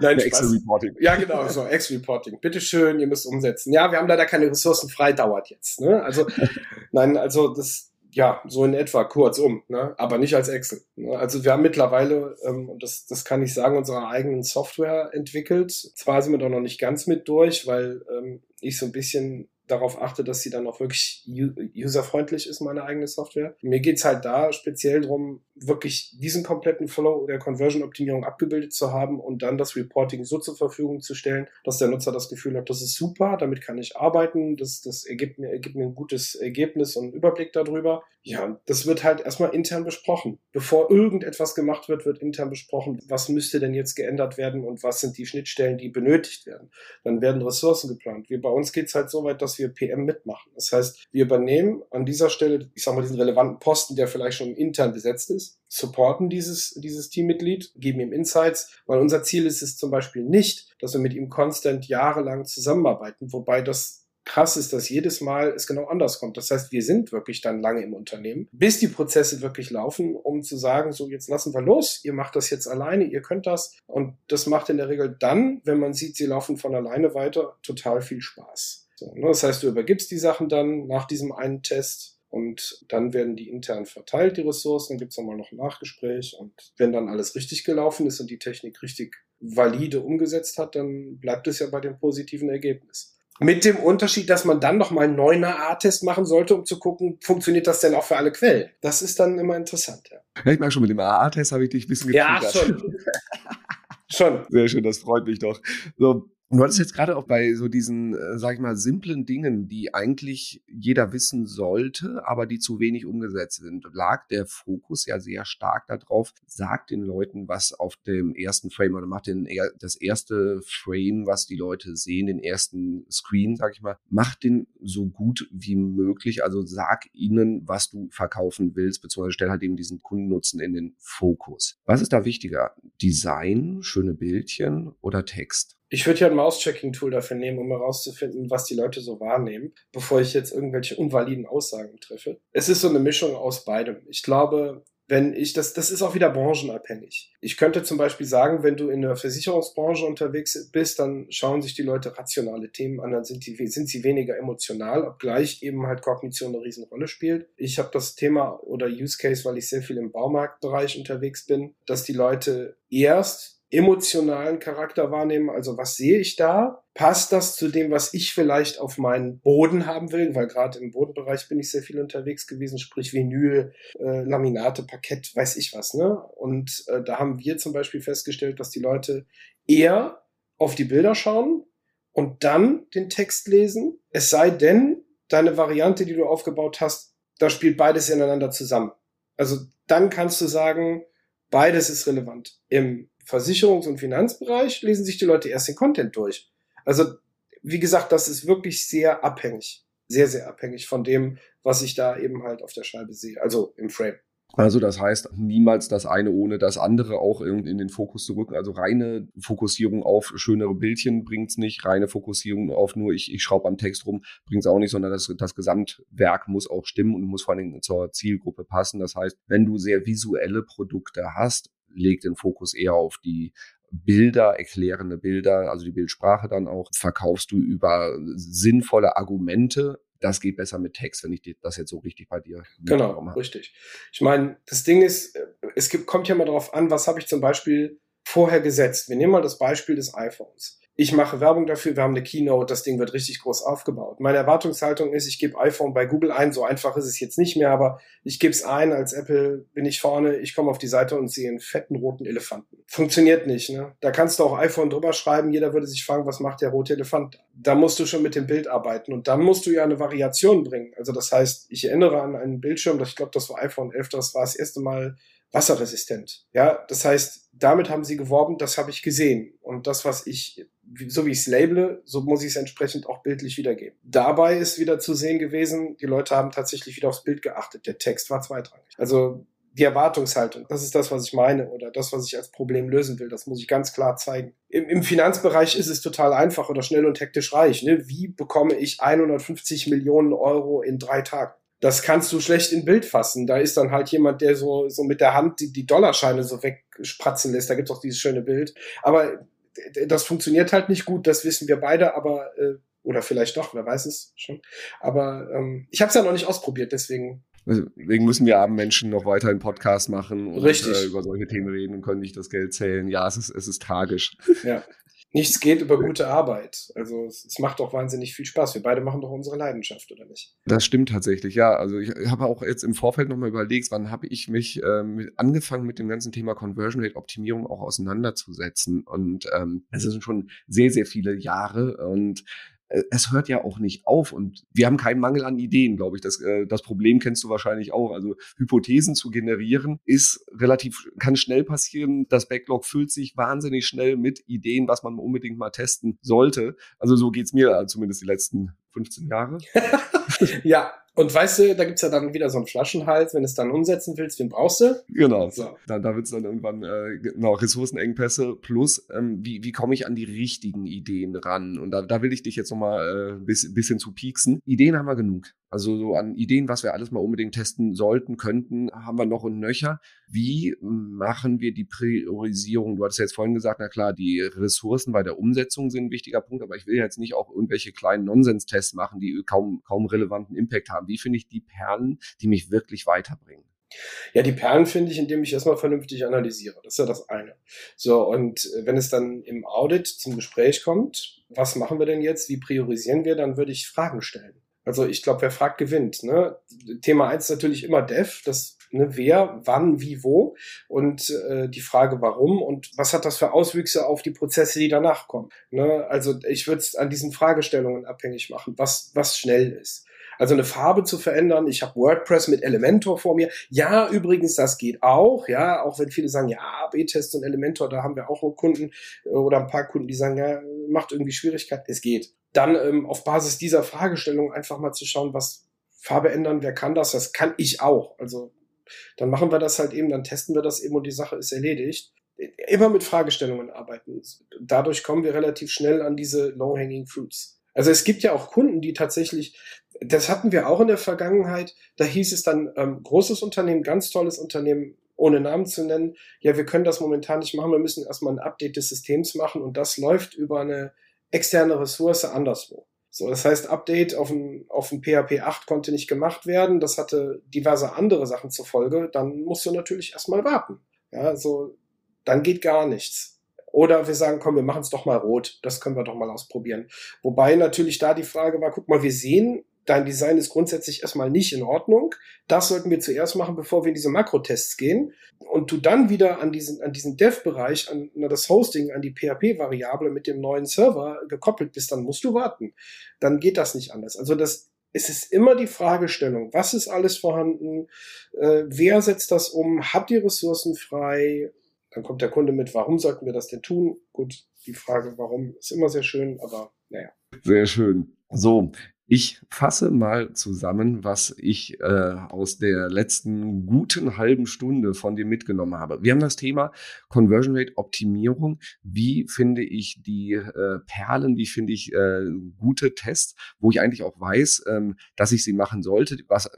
C: Nein, Excel-Reporting. Ja, genau, so Excel-Reporting. Bitteschön, ihr müsst umsetzen. Ja, wir haben leider keine Ressourcen frei, dauert jetzt. Ne? Also, nein, also das, ja, so in etwa, kurzum, ne? aber nicht als Excel. Ne? Also wir haben mittlerweile, ähm, und das, das kann ich sagen, unsere eigenen Software entwickelt. Zwar sind wir doch noch nicht ganz mit durch, weil ähm, ich so ein bisschen darauf achte, dass sie dann auch wirklich userfreundlich ist, meine eigene Software. Mir geht's halt da speziell drum, wirklich diesen kompletten Flow der Conversion-Optimierung abgebildet zu haben und dann das Reporting so zur Verfügung zu stellen, dass der Nutzer das Gefühl hat, das ist super, damit kann ich arbeiten, das, das ergibt, mir, ergibt mir ein gutes Ergebnis und einen Überblick darüber. Ja, das wird halt erstmal intern besprochen. Bevor irgendetwas gemacht wird, wird intern besprochen, was müsste denn jetzt geändert werden und was sind die Schnittstellen, die benötigt werden. Dann werden Ressourcen geplant. Wir, bei uns geht's halt so weit, dass wir PM mitmachen. Das heißt, wir übernehmen an dieser Stelle, ich sag mal, diesen relevanten Posten, der vielleicht schon intern besetzt ist, supporten dieses, dieses Teammitglied, geben ihm Insights, weil unser Ziel ist es zum Beispiel nicht, dass wir mit ihm konstant jahrelang zusammenarbeiten, wobei das krass ist, dass jedes Mal es genau anders kommt. Das heißt, wir sind wirklich dann lange im Unternehmen, bis die Prozesse wirklich laufen, um zu sagen, so jetzt lassen wir los, ihr macht das jetzt alleine, ihr könnt das. Und das macht in der Regel dann, wenn man sieht, sie laufen von alleine weiter, total viel Spaß. So, ne? Das heißt, du übergibst die Sachen dann nach diesem einen Test und dann werden die intern verteilt, die Ressourcen, dann gibt es nochmal noch ein Nachgespräch und wenn dann alles richtig gelaufen ist und die Technik richtig valide umgesetzt hat, dann bleibt es ja bei dem positiven Ergebnis. Mit dem Unterschied, dass man dann nochmal einen neuen A-Test machen sollte, um zu gucken, funktioniert das denn auch für alle Quellen? Das ist dann immer interessant, ja.
B: ja ich merke schon, mit dem AA-Test habe ich dich ein bisschen
C: getriggert. Ja, schon. schon.
B: Sehr schön, das freut mich doch. So, und du hattest jetzt gerade auch bei so diesen, äh, sag ich mal, simplen Dingen, die eigentlich jeder wissen sollte, aber die zu wenig umgesetzt sind, lag der Fokus ja sehr stark darauf, sagt den Leuten, was auf dem ersten Frame oder macht den, das erste Frame, was die Leute sehen, den ersten Screen, sag ich mal, macht den so gut wie möglich. Also sag ihnen, was du verkaufen willst, beziehungsweise stell halt eben diesen Kundennutzen in den Fokus. Was ist da wichtiger? Design, schöne Bildchen oder Text?
C: Ich würde ja ein Mouse-Checking-Tool dafür nehmen, um herauszufinden, was die Leute so wahrnehmen, bevor ich jetzt irgendwelche unvaliden Aussagen treffe. Es ist so eine Mischung aus beidem. Ich glaube, wenn ich, das, das ist auch wieder branchenabhängig. Ich könnte zum Beispiel sagen, wenn du in der Versicherungsbranche unterwegs bist, dann schauen sich die Leute rationale Themen an, dann sind, die, sind sie weniger emotional, obgleich eben halt Kognition eine Riesenrolle spielt. Ich habe das Thema oder Use Case, weil ich sehr viel im Baumarktbereich unterwegs bin, dass die Leute erst emotionalen Charakter wahrnehmen. Also was sehe ich da? Passt das zu dem, was ich vielleicht auf meinen Boden haben will? Weil gerade im Bodenbereich bin ich sehr viel unterwegs gewesen, sprich Vinyl, äh, Laminate, Parkett, weiß ich was. Ne? Und äh, da haben wir zum Beispiel festgestellt, dass die Leute eher auf die Bilder schauen und dann den Text lesen. Es sei denn, deine Variante, die du aufgebaut hast, da spielt beides ineinander zusammen. Also dann kannst du sagen, beides ist relevant. Im Versicherungs- und Finanzbereich lesen sich die Leute erst den Content durch. Also, wie gesagt, das ist wirklich sehr abhängig. Sehr, sehr abhängig von dem, was ich da eben halt auf der Scheibe sehe, also im Frame.
B: Also das heißt, niemals das eine ohne das andere auch in, den Fokus zu rücken. Also reine Fokussierung auf schönere Bildchen bringt's nicht, reine Fokussierung auf nur ich, ich schraube am Text rum bringt's auch nicht, sondern das, das Gesamtwerk muss auch stimmen und muss vor allem zur Zielgruppe passen. Das heißt, wenn du sehr visuelle Produkte hast, legt den Fokus eher auf die Bilder, erklärende Bilder, also die Bildsprache dann auch, verkaufst du über sinnvolle Argumente. Das geht besser mit Text, wenn ich das jetzt so richtig bei dir
C: Genau, richtig. Ich meine, das Ding ist, es gibt, kommt ja mal darauf an, was habe ich zum Beispiel vorher gesetzt. Wir nehmen mal das Beispiel des iPhones ich mache Werbung dafür, wir haben eine Keynote, das Ding wird richtig groß aufgebaut. Meine Erwartungshaltung ist, ich gebe iPhone bei Google ein, so einfach ist es jetzt nicht mehr, aber ich gebe es ein, als Apple bin ich vorne, ich komme auf die Seite und sehe einen fetten roten Elefanten. Funktioniert nicht, ne? Da kannst du auch iPhone drüber schreiben, jeder würde sich fragen, was macht der rote Elefant? Da musst du schon mit dem Bild arbeiten und dann musst du ja eine Variation bringen. Also das heißt, ich erinnere an einen Bildschirm, ich glaube, das war iPhone 11, das war das erste Mal wasserresistent. Ja, das heißt, damit haben sie geworben, das habe ich gesehen. Und das, was ich, so wie ich es labele, so muss ich es entsprechend auch bildlich wiedergeben. Dabei ist wieder zu sehen gewesen, die Leute haben tatsächlich wieder aufs Bild geachtet. Der Text war zweitrangig. Also die Erwartungshaltung, das ist das, was ich meine oder das, was ich als Problem lösen will. Das muss ich ganz klar zeigen. Im, im Finanzbereich ist es total einfach oder schnell und hektisch reich. Ne? Wie bekomme ich 150 Millionen Euro in drei Tagen? Das kannst du schlecht in Bild fassen. Da ist dann halt jemand, der so, so mit der Hand die, die Dollarscheine so wegspratzen lässt. Da gibt's auch dieses schöne Bild. Aber das funktioniert halt nicht gut, das wissen wir beide, aber äh, oder vielleicht doch, wer weiß es schon. Aber ähm, ich habe es ja noch nicht ausprobiert, deswegen.
B: Deswegen müssen wir armen Menschen noch weiter einen Podcast machen
C: und Richtig.
B: Äh, über solche Themen reden und können nicht das Geld zählen. Ja, es ist, es ist tragisch.
C: Ja. Nichts geht über gute Arbeit. Also es, macht doch wahnsinnig viel Spaß. Wir beide machen doch unsere Leidenschaft, oder nicht?
B: Das stimmt tatsächlich, ja. Also ich habe auch jetzt im Vorfeld nochmal überlegt, wann habe ich mich ähm, angefangen mit dem ganzen Thema Conversion Rate Optimierung auch auseinanderzusetzen. Und ähm, es sind schon sehr, sehr viele Jahre. Und es hört ja auch nicht auf und wir haben keinen Mangel an Ideen, glaube ich. Das, äh, das Problem kennst du wahrscheinlich auch. Also Hypothesen zu generieren ist relativ, kann schnell passieren. Das Backlog füllt sich wahnsinnig schnell mit Ideen, was man unbedingt mal testen sollte. Also so geht's mir äh, zumindest die letzten 15 Jahre.
C: ja, und weißt du, da gibt's ja dann wieder so einen Flaschenhals, wenn du es dann umsetzen willst, wen brauchst du?
B: Genau. So. Da, da wird's dann irgendwann äh, genau, Ressourcenengpässe plus, ähm, wie, wie komme ich an die richtigen Ideen ran? Und da, da will ich dich jetzt nochmal äh, bis, bisschen zu pieksen. Ideen haben wir genug. Also so an Ideen, was wir alles mal unbedingt testen sollten, könnten, haben wir noch und nöcher. Wie machen wir die Priorisierung? Du hattest ja jetzt vorhin gesagt, na klar, die Ressourcen bei der Umsetzung sind ein wichtiger Punkt, aber ich will jetzt nicht auch irgendwelche kleinen Nonsenstests machen, die kaum, kaum relevanten Impact haben. Wie finde ich die Perlen, die mich wirklich weiterbringen?
C: Ja, die Perlen finde ich, indem ich erstmal vernünftig analysiere. Das ist ja das eine. So, und äh, wenn es dann im Audit zum Gespräch kommt, was machen wir denn jetzt? Wie priorisieren wir? Dann würde ich Fragen stellen. Also ich glaube, wer fragt, gewinnt. Ne? Thema ist natürlich immer Dev, das ne, wer, wann, wie, wo und äh, die Frage, warum und was hat das für Auswüchse auf die Prozesse, die danach kommen. Ne? Also ich würde es an diesen Fragestellungen abhängig machen, was, was schnell ist. Also eine Farbe zu verändern. Ich habe WordPress mit Elementor vor mir. Ja, übrigens, das geht auch. Ja, auch wenn viele sagen, ja, B-Test und Elementor, da haben wir auch Kunden äh, oder ein paar Kunden, die sagen, ja, macht irgendwie Schwierigkeit. Es geht. Dann ähm, auf Basis dieser Fragestellung einfach mal zu schauen, was Farbe ändern, wer kann das? Das kann ich auch. Also dann machen wir das halt eben, dann testen wir das eben und die Sache ist erledigt. Immer mit Fragestellungen arbeiten. Dadurch kommen wir relativ schnell an diese low-hanging fruits. Also es gibt ja auch Kunden, die tatsächlich das hatten wir auch in der Vergangenheit. Da hieß es dann, ähm, großes Unternehmen, ganz tolles Unternehmen, ohne Namen zu nennen. Ja, wir können das momentan nicht machen. Wir müssen erstmal ein Update des Systems machen und das läuft über eine externe Ressource anderswo. So, das heißt, Update auf ein, auf ein PHP 8 konnte nicht gemacht werden. Das hatte diverse andere Sachen zur Folge. Dann musst du natürlich erstmal warten. Ja, so, dann geht gar nichts. Oder wir sagen, komm, wir machen es doch mal rot. Das können wir doch mal ausprobieren. Wobei natürlich da die Frage war, guck mal, wir sehen, dein Design ist grundsätzlich erstmal nicht in Ordnung. Das sollten wir zuerst machen, bevor wir in diese Makrotests gehen. Und du dann wieder an diesen, an diesen Dev-Bereich, an, an das Hosting, an die PHP-Variable mit dem neuen Server gekoppelt bist, dann musst du warten. Dann geht das nicht anders. Also das, es ist immer die Fragestellung, was ist alles vorhanden, äh, wer setzt das um, hat die Ressourcen frei, dann kommt der Kunde mit, warum sollten wir das denn tun? Gut, die Frage, warum, ist immer sehr schön, aber naja.
B: Sehr schön. So, ich fasse mal zusammen, was ich äh, aus der letzten guten halben Stunde von dir mitgenommen habe. Wir haben das Thema Conversion Rate Optimierung. Wie finde ich die äh, Perlen? Wie finde ich äh, gute Tests, wo ich eigentlich auch weiß, ähm, dass ich sie machen sollte, was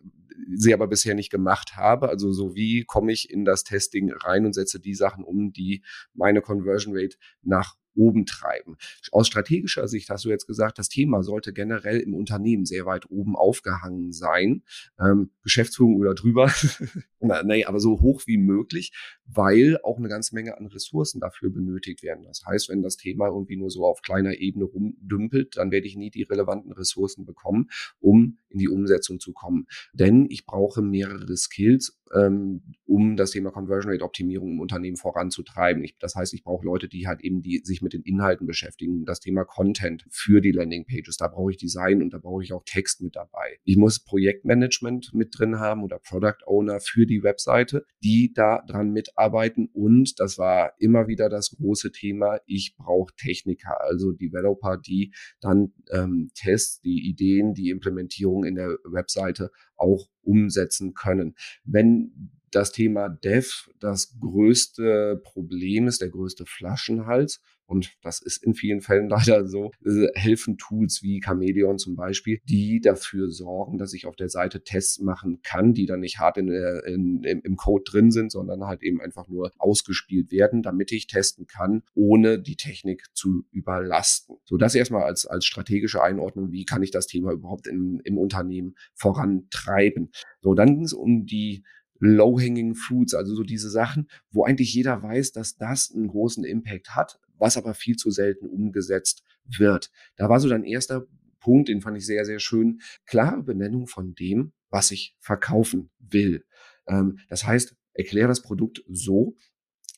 B: sie aber bisher nicht gemacht habe. Also so wie komme ich in das Testing rein und setze die Sachen um, die meine Conversion Rate nach oben treiben. Aus strategischer Sicht hast du jetzt gesagt, das Thema sollte generell im Unternehmen sehr weit oben aufgehangen sein. Ähm, Geschäftsführung oder drüber. Na, nee, aber so hoch wie möglich, weil auch eine ganze Menge an Ressourcen dafür benötigt werden. Das heißt, wenn das Thema irgendwie nur so auf kleiner Ebene rumdümpelt, dann werde ich nie die relevanten Ressourcen bekommen, um in die Umsetzung zu kommen. Denn ich brauche mehrere Skills, ähm, um das Thema Conversion Rate Optimierung im Unternehmen voranzutreiben. Ich, das heißt, ich brauche Leute, die halt eben die sich mit den Inhalten beschäftigen, das Thema Content für die Landing Pages. Da brauche ich Design und da brauche ich auch Text mit dabei. Ich muss Projektmanagement mit drin haben oder Product Owner für die Webseite, die da dran mitarbeiten. Und das war immer wieder das große Thema. Ich brauche Techniker, also Developer, die dann ähm, Tests, die Ideen, die Implementierung in der Webseite auch umsetzen können. Wenn das Thema Dev das größte Problem ist, der größte Flaschenhals, und das ist in vielen Fällen leider so, äh, helfen Tools wie Chameleon zum Beispiel, die dafür sorgen, dass ich auf der Seite Tests machen kann, die dann nicht hart in, in, im Code drin sind, sondern halt eben einfach nur ausgespielt werden, damit ich testen kann, ohne die Technik zu überlasten. So das erstmal als, als strategische Einordnung, wie kann ich das Thema überhaupt in, im Unternehmen vorantreiben. So, dann ging es um die Low-Hanging Fruits, also so diese Sachen, wo eigentlich jeder weiß, dass das einen großen Impact hat, was aber viel zu selten umgesetzt wird. Da war so dein erster Punkt, den fand ich sehr, sehr schön. Klare Benennung von dem, was ich verkaufen will. Ähm, das heißt, erkläre das Produkt so,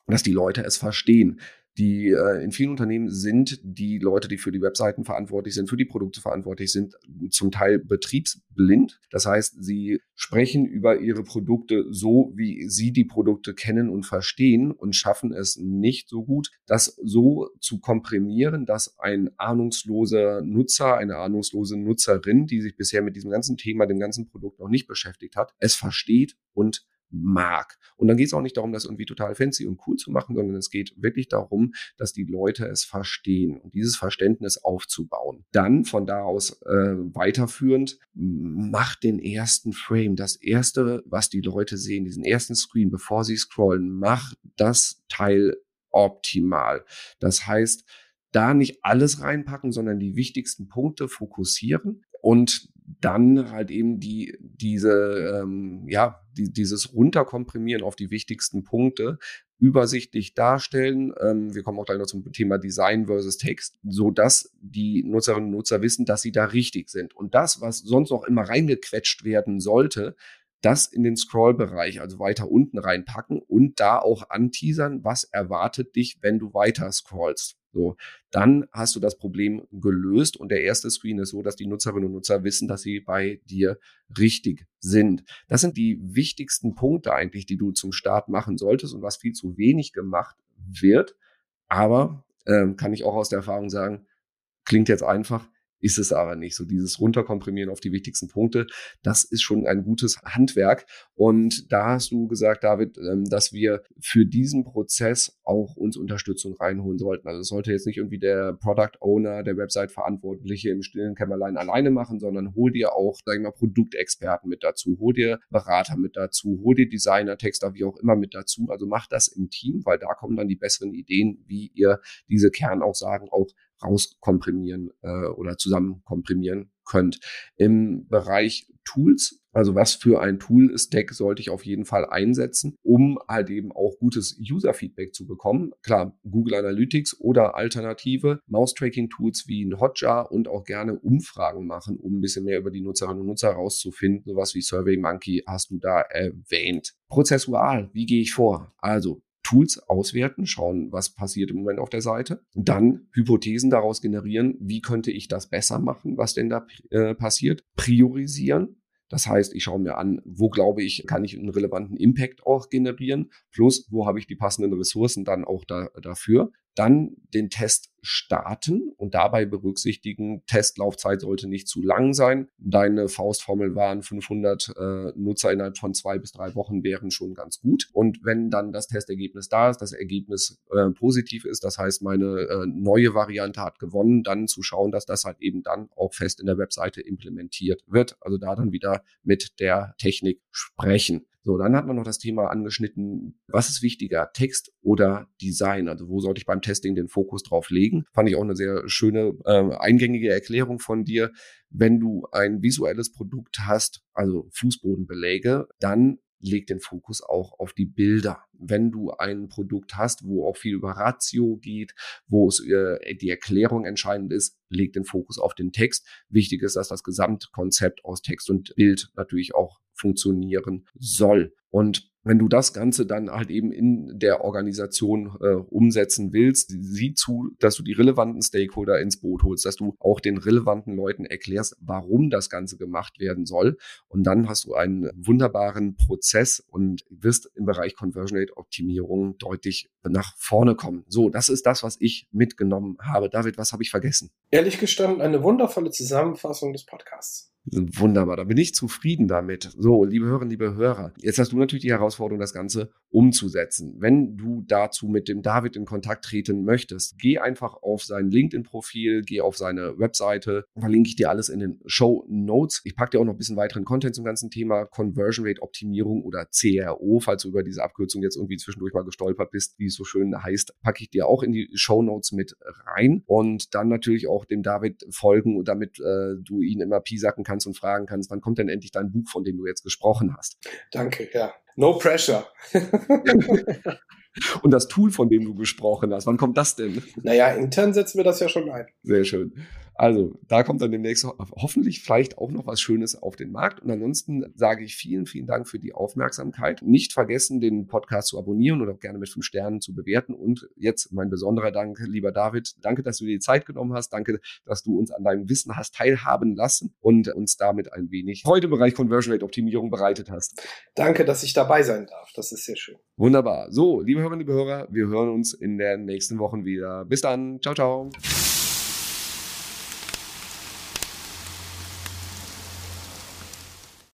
B: dass die Leute es verstehen die äh, in vielen Unternehmen sind die Leute, die für die Webseiten verantwortlich sind, für die Produkte verantwortlich sind, zum Teil betriebsblind. Das heißt, sie sprechen über ihre Produkte so, wie sie die Produkte kennen und verstehen und schaffen es nicht so gut, das so zu komprimieren, dass ein ahnungsloser Nutzer, eine ahnungslose Nutzerin, die sich bisher mit diesem ganzen Thema, dem ganzen Produkt noch nicht beschäftigt hat, es versteht und mag. Und dann geht es auch nicht darum, das irgendwie total fancy und cool zu machen, sondern es geht wirklich darum, dass die Leute es verstehen und dieses Verständnis aufzubauen. Dann von da aus äh, weiterführend, macht den ersten Frame, das erste, was die Leute sehen, diesen ersten Screen, bevor sie scrollen, macht das Teil optimal. Das heißt, da nicht alles reinpacken, sondern die wichtigsten Punkte fokussieren und dann halt eben die diese ähm, ja die, dieses Runterkomprimieren auf die wichtigsten Punkte übersichtlich darstellen. Ähm, wir kommen auch gleich noch zum Thema Design versus Text, so dass die Nutzerinnen und Nutzer wissen, dass sie da richtig sind. Und das, was sonst noch immer reingequetscht werden sollte, das in den Scroll-Bereich, also weiter unten reinpacken und da auch anteasern, was erwartet dich, wenn du weiter scrollst. So, dann hast du das Problem gelöst und der erste Screen ist so, dass die Nutzerinnen und Nutzer wissen, dass sie bei dir richtig sind. Das sind die wichtigsten Punkte eigentlich, die du zum Start machen solltest und was viel zu wenig gemacht wird. Aber ähm, kann ich auch aus der Erfahrung sagen, klingt jetzt einfach, ist es aber nicht. So dieses Runterkomprimieren auf die wichtigsten Punkte, das ist schon ein gutes Handwerk. Und da hast du gesagt, David, ähm, dass wir für diesen Prozess auch uns Unterstützung reinholen sollten. Also es sollte jetzt nicht irgendwie der Product Owner, der Website-Verantwortliche im stillen Kämmerlein alleine machen, sondern hol dir auch, sag ich mal, Produktexperten mit dazu, hol dir Berater mit dazu, hol dir Designer, Texter, wie auch immer mit dazu. Also mach das im Team, weil da kommen dann die besseren Ideen, wie ihr diese Kernaussagen auch rauskomprimieren äh, oder zusammen komprimieren könnt. Im Bereich Tools, also was für ein Tool Stack sollte ich auf jeden Fall einsetzen, um halt eben auch gutes User-Feedback zu bekommen. Klar, Google Analytics oder alternative Mouse-Tracking-Tools wie ein Hotjar und auch gerne Umfragen machen, um ein bisschen mehr über die Nutzerinnen und Nutzer herauszufinden. Sowas wie SurveyMonkey hast du da erwähnt. Prozessual, wie gehe ich vor? Also Tools auswerten, schauen, was passiert im Moment auf der Seite, dann Hypothesen daraus generieren, wie könnte ich das besser machen, was denn da äh, passiert, priorisieren. Das heißt, ich schaue mir an, wo glaube ich, kann ich einen relevanten Impact auch generieren, plus wo habe ich die passenden Ressourcen dann auch da, dafür. Dann den Test starten und dabei berücksichtigen, Testlaufzeit sollte nicht zu lang sein. Deine Faustformel waren 500 äh, Nutzer innerhalb von zwei bis drei Wochen wären schon ganz gut. Und wenn dann das Testergebnis da ist, das Ergebnis äh, positiv ist, das heißt, meine äh, neue Variante hat gewonnen, dann zu schauen, dass das halt eben dann auch fest in der Webseite implementiert wird. Also da dann wieder mit der Technik sprechen. So, dann hat man noch das Thema angeschnitten, was ist wichtiger, Text oder Design? Also wo sollte ich beim Testing den Fokus drauf legen? Fand ich auch eine sehr schöne, äh, eingängige Erklärung von dir. Wenn du ein visuelles Produkt hast, also Fußbodenbeläge, dann leg den Fokus auch auf die Bilder. Wenn du ein Produkt hast, wo auch viel über Ratio geht, wo es äh, die Erklärung entscheidend ist, leg den Fokus auf den Text. Wichtig ist, dass das Gesamtkonzept aus Text und Bild natürlich auch funktionieren soll. Und wenn du das Ganze dann halt eben in der Organisation äh, umsetzen willst, sieh zu, dass du die relevanten Stakeholder ins Boot holst, dass du auch den relevanten Leuten erklärst, warum das Ganze gemacht werden soll. Und dann hast du einen wunderbaren Prozess und wirst im Bereich Conversion Rate Optimierung deutlich nach vorne kommen. So, das ist das, was ich mitgenommen habe. David, was habe ich vergessen?
C: Ehrlich gestanden, eine wundervolle Zusammenfassung des Podcasts.
B: Wunderbar, da bin ich zufrieden damit. So, liebe Hörerinnen, liebe Hörer, jetzt hast du natürlich die Herausforderung, das Ganze umzusetzen. Wenn du dazu mit dem David in Kontakt treten möchtest, geh einfach auf sein LinkedIn-Profil, geh auf seine Webseite, verlinke ich dir alles in den Show Notes. Ich packe dir auch noch ein bisschen weiteren Content zum ganzen Thema Conversion Rate Optimierung oder CRO, falls du über diese Abkürzung jetzt irgendwie zwischendurch mal gestolpert bist, wie es so schön heißt, packe ich dir auch in die Show Notes mit rein und dann natürlich auch dem David folgen, damit äh, du ihn immer piesacken kannst und fragen kannst, wann kommt denn endlich dein Buch, von dem du jetzt gesprochen hast?
C: Danke, ja. No pressure.
B: Und das Tool, von dem du gesprochen hast, wann kommt das denn?
C: Naja, intern setzen wir das ja schon ein.
B: Sehr schön. Also, da kommt dann demnächst hoffentlich vielleicht auch noch was Schönes auf den Markt. Und ansonsten sage ich vielen, vielen Dank für die Aufmerksamkeit. Nicht vergessen, den Podcast zu abonnieren oder auch gerne mit fünf Sternen zu bewerten. Und jetzt mein besonderer Dank, lieber David. Danke, dass du dir die Zeit genommen hast. Danke, dass du uns an deinem Wissen hast teilhaben lassen und uns damit ein wenig heute im Bereich Conversion Rate Optimierung bereitet hast.
C: Danke, dass ich dabei sein darf. Das ist sehr schön.
B: Wunderbar. So, liebe Hörerinnen, liebe Hörer, wir hören uns in den nächsten Wochen wieder. Bis dann. Ciao, ciao.